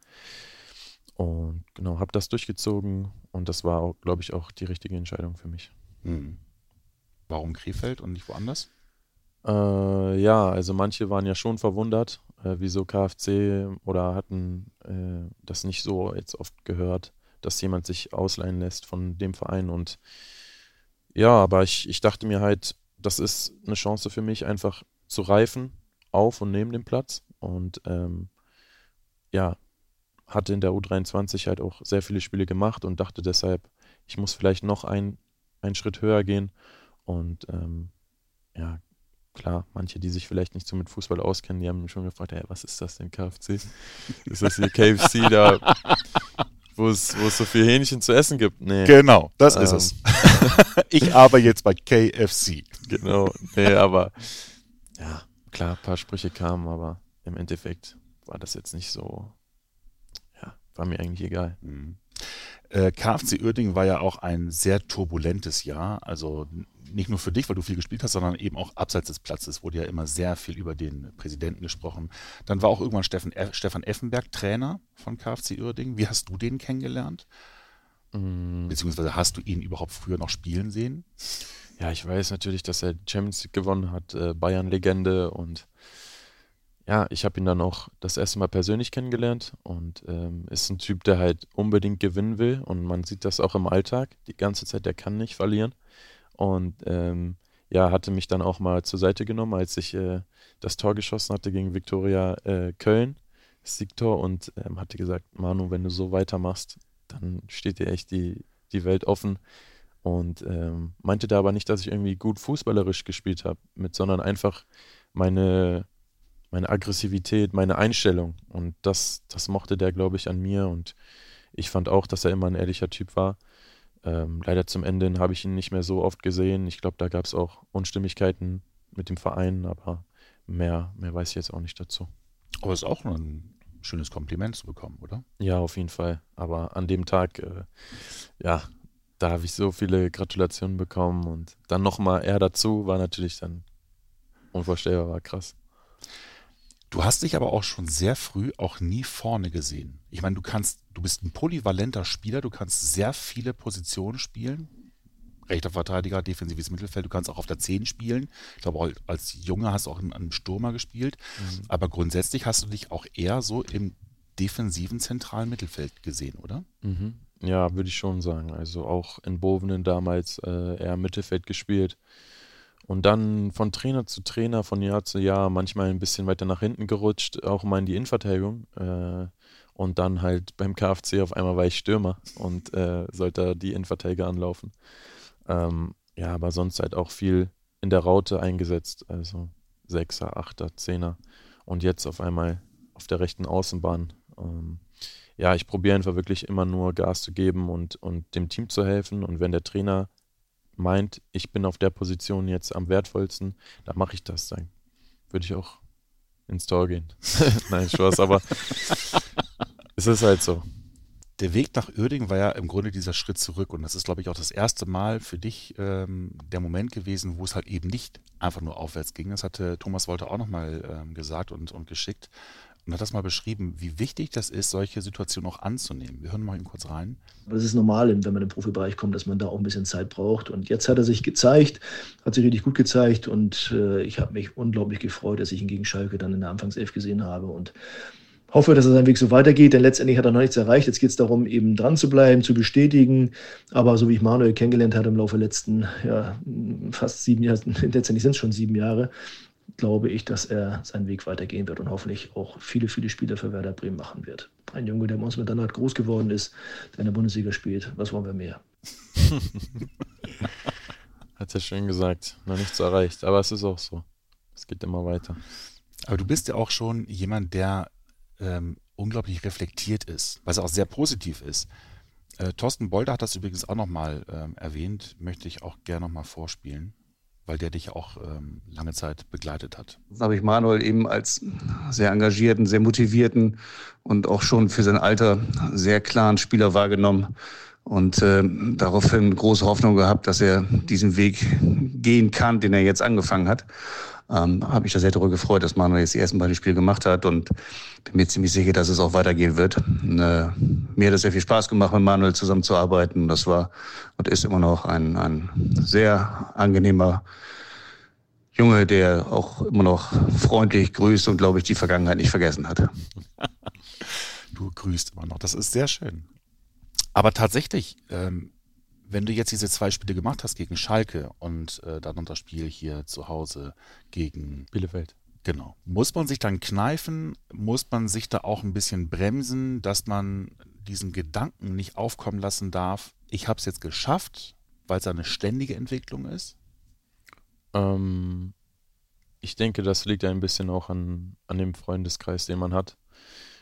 Und genau, habe das durchgezogen und das war, glaube ich, auch die richtige Entscheidung für mich. Hm. Warum Krefeld und nicht woanders? Äh, ja, also manche waren ja schon verwundert, äh, wieso KFC oder hatten äh, das nicht so jetzt oft gehört, dass jemand sich ausleihen lässt von dem Verein. Und ja, aber ich, ich dachte mir halt, das ist eine Chance für mich, einfach zu reifen auf und neben dem Platz. Und ähm, ja, hatte in der U23 halt auch sehr viele Spiele gemacht und dachte deshalb, ich muss vielleicht noch ein, einen Schritt höher gehen. Und ähm, ja, klar, manche, die sich vielleicht nicht so mit Fußball auskennen, die haben mich schon gefragt, hey, was ist das denn KFC? ist das hier KFC da, wo es, so viel Hähnchen zu essen gibt? Nee. Genau, das ähm, ist es. ich arbeite jetzt bei KFC. Genau, nee, aber ja, klar, ein paar Sprüche kamen, aber im Endeffekt war das jetzt nicht so war mir eigentlich egal. Mhm. Äh, KFC Uerdingen war ja auch ein sehr turbulentes Jahr. Also nicht nur für dich, weil du viel gespielt hast, sondern eben auch abseits des Platzes wurde ja immer sehr viel über den Präsidenten gesprochen. Dann war auch irgendwann Steffen, Stefan Effenberg Trainer von KFC Uerdingen. Wie hast du den kennengelernt? Mhm. Beziehungsweise hast du ihn überhaupt früher noch spielen sehen? Ja, ich weiß natürlich, dass er Champions League gewonnen hat, äh, Bayern-Legende und ja, ich habe ihn dann auch das erste Mal persönlich kennengelernt und ähm, ist ein Typ, der halt unbedingt gewinnen will und man sieht das auch im Alltag die ganze Zeit, der kann nicht verlieren und ähm, ja, hatte mich dann auch mal zur Seite genommen, als ich äh, das Tor geschossen hatte gegen Viktoria äh, Köln, das Siegtor und ähm, hatte gesagt, Manu, wenn du so weitermachst, dann steht dir echt die, die Welt offen und ähm, meinte da aber nicht, dass ich irgendwie gut fußballerisch gespielt habe, mit, sondern einfach meine meine Aggressivität, meine Einstellung. Und das, das mochte der, glaube ich, an mir. Und ich fand auch, dass er immer ein ehrlicher Typ war. Ähm, leider zum Ende habe ich ihn nicht mehr so oft gesehen. Ich glaube, da gab es auch Unstimmigkeiten mit dem Verein, aber mehr, mehr weiß ich jetzt auch nicht dazu. Aber es ist auch ein schönes Kompliment zu bekommen, oder? Ja, auf jeden Fall. Aber an dem Tag, äh, ja, da habe ich so viele Gratulationen bekommen und dann nochmal er dazu, war natürlich dann unvorstellbar, war krass. Du hast dich aber auch schon sehr früh auch nie vorne gesehen. Ich meine, du kannst, du bist ein polyvalenter Spieler, du kannst sehr viele Positionen spielen. Rechter Verteidiger, defensives Mittelfeld, du kannst auch auf der 10 spielen. Ich glaube, als Junge hast du auch einen Stürmer gespielt. Mhm. Aber grundsätzlich hast du dich auch eher so im defensiven zentralen Mittelfeld gesehen, oder? Mhm. Ja, würde ich schon sagen. Also auch in Bovenen damals äh, eher Mittelfeld gespielt. Und dann von Trainer zu Trainer, von Jahr zu Jahr, manchmal ein bisschen weiter nach hinten gerutscht, auch mal in die Innenverteidigung. Äh, und dann halt beim KFC auf einmal war ich Stürmer und äh, sollte die Innenverteidiger anlaufen. Ähm, ja, aber sonst halt auch viel in der Raute eingesetzt. Also Sechser, Achter, Zehner. Und jetzt auf einmal auf der rechten Außenbahn. Ähm, ja, ich probiere einfach wirklich immer nur Gas zu geben und, und dem Team zu helfen. Und wenn der Trainer meint, ich bin auf der Position jetzt am wertvollsten, dann mache ich das. Dann würde ich auch ins Tor gehen. Nein, Spaß, aber es ist halt so. Der Weg nach Uerdingen war ja im Grunde dieser Schritt zurück und das ist, glaube ich, auch das erste Mal für dich ähm, der Moment gewesen, wo es halt eben nicht einfach nur aufwärts ging. Das hatte Thomas Wolter auch nochmal ähm, gesagt und, und geschickt und hat das mal beschrieben, wie wichtig das ist, solche Situationen auch anzunehmen. Wir hören mal eben kurz rein. Das ist normal, wenn man im Profibereich kommt, dass man da auch ein bisschen Zeit braucht. Und jetzt hat er sich gezeigt, hat sich richtig gut gezeigt. Und äh, ich habe mich unglaublich gefreut, dass ich ihn gegen Schalke dann in der Anfangself gesehen habe. Und hoffe, dass er seinen Weg so weitergeht, denn letztendlich hat er noch nichts erreicht. Jetzt geht es darum, eben dran zu bleiben, zu bestätigen. Aber so wie ich Manuel kennengelernt habe im Laufe der letzten ja, fast sieben Jahre, letztendlich sind es schon sieben Jahre, glaube ich, dass er seinen Weg weitergehen wird und hoffentlich auch viele, viele Spiele für Werder Bremen machen wird. Ein Junge, der bei uns miteinander groß geworden ist, der in der Bundesliga spielt. Was wollen wir mehr? Hat er schön gesagt. Noch nichts erreicht. Aber es ist auch so. Es geht immer weiter. Aber du bist ja auch schon jemand, der ähm, unglaublich reflektiert ist, was auch sehr positiv ist. Äh, Thorsten Bolder hat das übrigens auch nochmal ähm, erwähnt, möchte ich auch gerne nochmal vorspielen weil der dich auch ähm, lange Zeit begleitet hat. Das habe ich Manuel eben als sehr engagierten, sehr motivierten und auch schon für sein Alter sehr klaren Spieler wahrgenommen und äh, daraufhin große Hoffnung gehabt, dass er diesen Weg gehen kann, den er jetzt angefangen hat ähm, habe mich da sehr darüber gefreut, dass Manuel jetzt die ersten beiden Spiele gemacht hat und bin mir ziemlich sicher, dass es auch weitergehen wird. Und, äh, mir hat es sehr viel Spaß gemacht, mit Manuel zusammenzuarbeiten. Das war und ist immer noch ein, ein sehr angenehmer Junge, der auch immer noch freundlich grüßt und, glaube ich, die Vergangenheit nicht vergessen hat. du grüßt immer noch. Das ist sehr schön. Aber tatsächlich, ähm, wenn du jetzt diese zwei Spiele gemacht hast gegen Schalke und äh, dann noch das Spiel hier zu Hause gegen Bielefeld. Genau. Muss man sich dann kneifen? Muss man sich da auch ein bisschen bremsen, dass man diesen Gedanken nicht aufkommen lassen darf? Ich habe es jetzt geschafft, weil es eine ständige Entwicklung ist? Ähm, ich denke, das liegt ein bisschen auch an, an dem Freundeskreis, den man hat.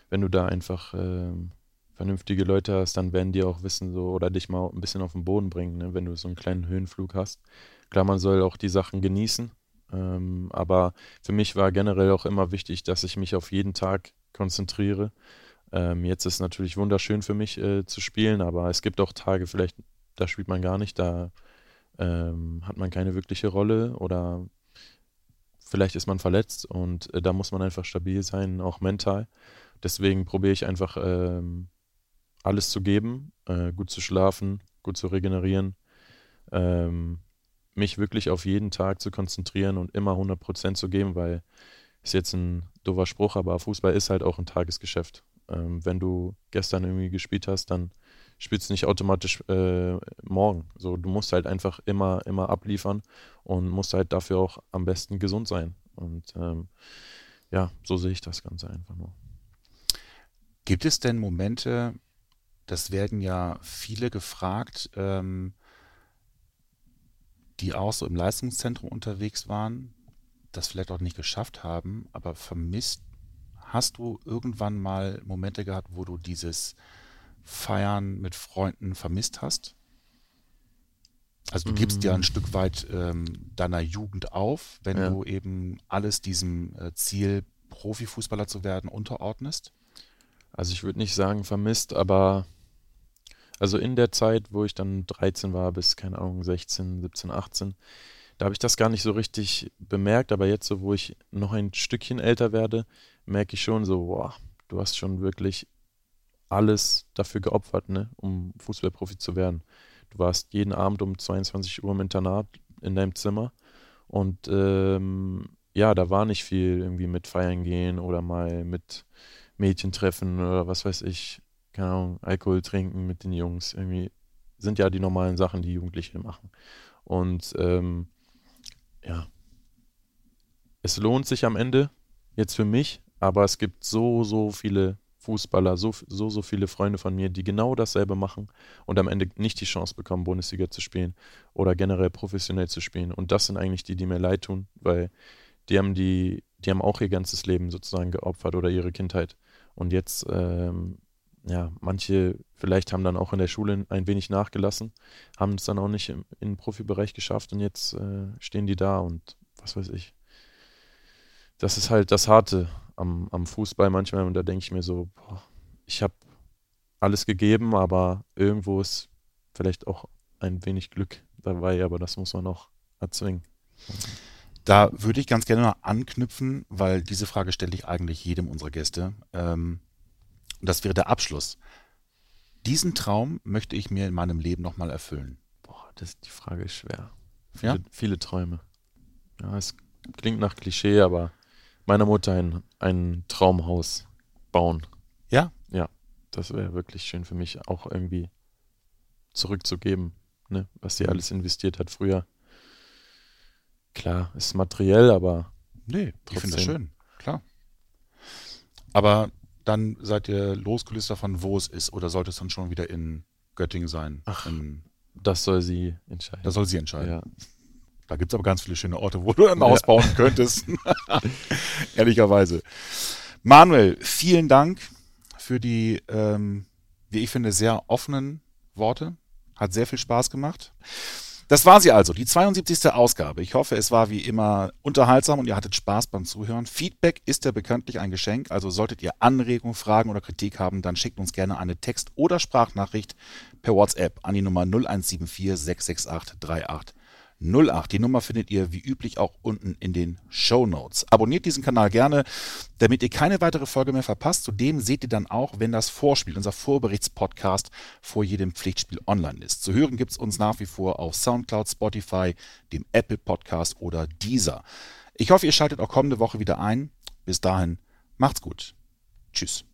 Wenn du da einfach ähm, vernünftige Leute hast, dann werden die auch wissen so oder dich mal ein bisschen auf den Boden bringen, ne, wenn du so einen kleinen Höhenflug hast. Klar, man soll auch die Sachen genießen, ähm, aber für mich war generell auch immer wichtig, dass ich mich auf jeden Tag konzentriere. Ähm, jetzt ist natürlich wunderschön für mich äh, zu spielen, aber es gibt auch Tage, vielleicht da spielt man gar nicht, da ähm, hat man keine wirkliche Rolle oder vielleicht ist man verletzt und äh, da muss man einfach stabil sein, auch mental. Deswegen probiere ich einfach ähm, alles zu geben, äh, gut zu schlafen, gut zu regenerieren, ähm, mich wirklich auf jeden Tag zu konzentrieren und immer 100% zu geben, weil ist jetzt ein doofer Spruch, aber Fußball ist halt auch ein Tagesgeschäft. Ähm, wenn du gestern irgendwie gespielt hast, dann spielst du nicht automatisch äh, morgen. So, du musst halt einfach immer, immer abliefern und musst halt dafür auch am besten gesund sein. Und ähm, ja, so sehe ich das Ganze einfach nur. Gibt es denn Momente, das werden ja viele gefragt, ähm, die auch so im Leistungszentrum unterwegs waren, das vielleicht auch nicht geschafft haben, aber vermisst, hast du irgendwann mal Momente gehabt, wo du dieses Feiern mit Freunden vermisst hast? Also du gibst ja ein mm. Stück weit ähm, deiner Jugend auf, wenn ja. du eben alles diesem äh, Ziel, Profifußballer zu werden, unterordnest? Also ich würde nicht sagen vermisst, aber also in der Zeit, wo ich dann 13 war, bis, keine Ahnung, 16, 17, 18, da habe ich das gar nicht so richtig bemerkt, aber jetzt, so wo ich noch ein Stückchen älter werde, merke ich schon so, boah, du hast schon wirklich alles dafür geopfert, ne, um Fußballprofi zu werden. Du warst jeden Abend um 22 Uhr im Internat in deinem Zimmer. Und ähm, ja, da war nicht viel irgendwie mit feiern gehen oder mal mit Mädchen treffen oder was weiß ich, keine Ahnung, Alkohol trinken mit den Jungs. Irgendwie sind ja die normalen Sachen, die Jugendliche machen. Und ähm, ja, es lohnt sich am Ende jetzt für mich, aber es gibt so, so viele Fußballer, so, so, so viele Freunde von mir, die genau dasselbe machen und am Ende nicht die Chance bekommen, Bundesliga zu spielen oder generell professionell zu spielen. Und das sind eigentlich die, die mir leid tun, weil die haben die, die haben auch ihr ganzes Leben sozusagen geopfert oder ihre Kindheit. Und jetzt, ähm, ja, manche vielleicht haben dann auch in der Schule ein wenig nachgelassen, haben es dann auch nicht im, im Profibereich geschafft und jetzt äh, stehen die da und was weiß ich. Das ist halt das Harte am, am Fußball manchmal und da denke ich mir so, boah, ich habe alles gegeben, aber irgendwo ist vielleicht auch ein wenig Glück dabei, aber das muss man auch erzwingen. Da würde ich ganz gerne mal anknüpfen, weil diese Frage stelle ich eigentlich jedem unserer Gäste. Ähm, und das wäre der Abschluss. Diesen Traum möchte ich mir in meinem Leben nochmal erfüllen. Boah, das, die Frage ist schwer. Viele, ja? viele Träume. Ja, es klingt nach Klischee, aber meiner Mutter ein, ein Traumhaus bauen. Ja? Ja, das wäre wirklich schön für mich, auch irgendwie zurückzugeben, ne? was sie mhm. alles investiert hat früher. Klar, ist materiell, aber. Nee, trotzdem. ich finde das schön, klar. Aber dann seid ihr losgelöst davon, wo es ist, oder sollte es dann schon wieder in Göttingen sein? Ach, in, das soll sie entscheiden. Das soll sie entscheiden. Ja. Da gibt es aber ganz viele schöne Orte, wo du ein Haus bauen könntest. Ehrlicherweise. Manuel, vielen Dank für die, ähm, wie ich finde, sehr offenen Worte. Hat sehr viel Spaß gemacht. Das war sie also, die 72. Ausgabe. Ich hoffe, es war wie immer unterhaltsam und ihr hattet Spaß beim Zuhören. Feedback ist ja bekanntlich ein Geschenk, also solltet ihr Anregungen, Fragen oder Kritik haben, dann schickt uns gerne eine Text- oder Sprachnachricht per WhatsApp an die Nummer 0174 668 38 08. Die Nummer findet ihr wie üblich auch unten in den Show Notes. Abonniert diesen Kanal gerne, damit ihr keine weitere Folge mehr verpasst. Zudem seht ihr dann auch, wenn das Vorspiel, unser Vorberichtspodcast vor jedem Pflichtspiel online ist. Zu hören gibt es uns nach wie vor auf Soundcloud, Spotify, dem Apple Podcast oder Deezer. Ich hoffe, ihr schaltet auch kommende Woche wieder ein. Bis dahin, macht's gut. Tschüss.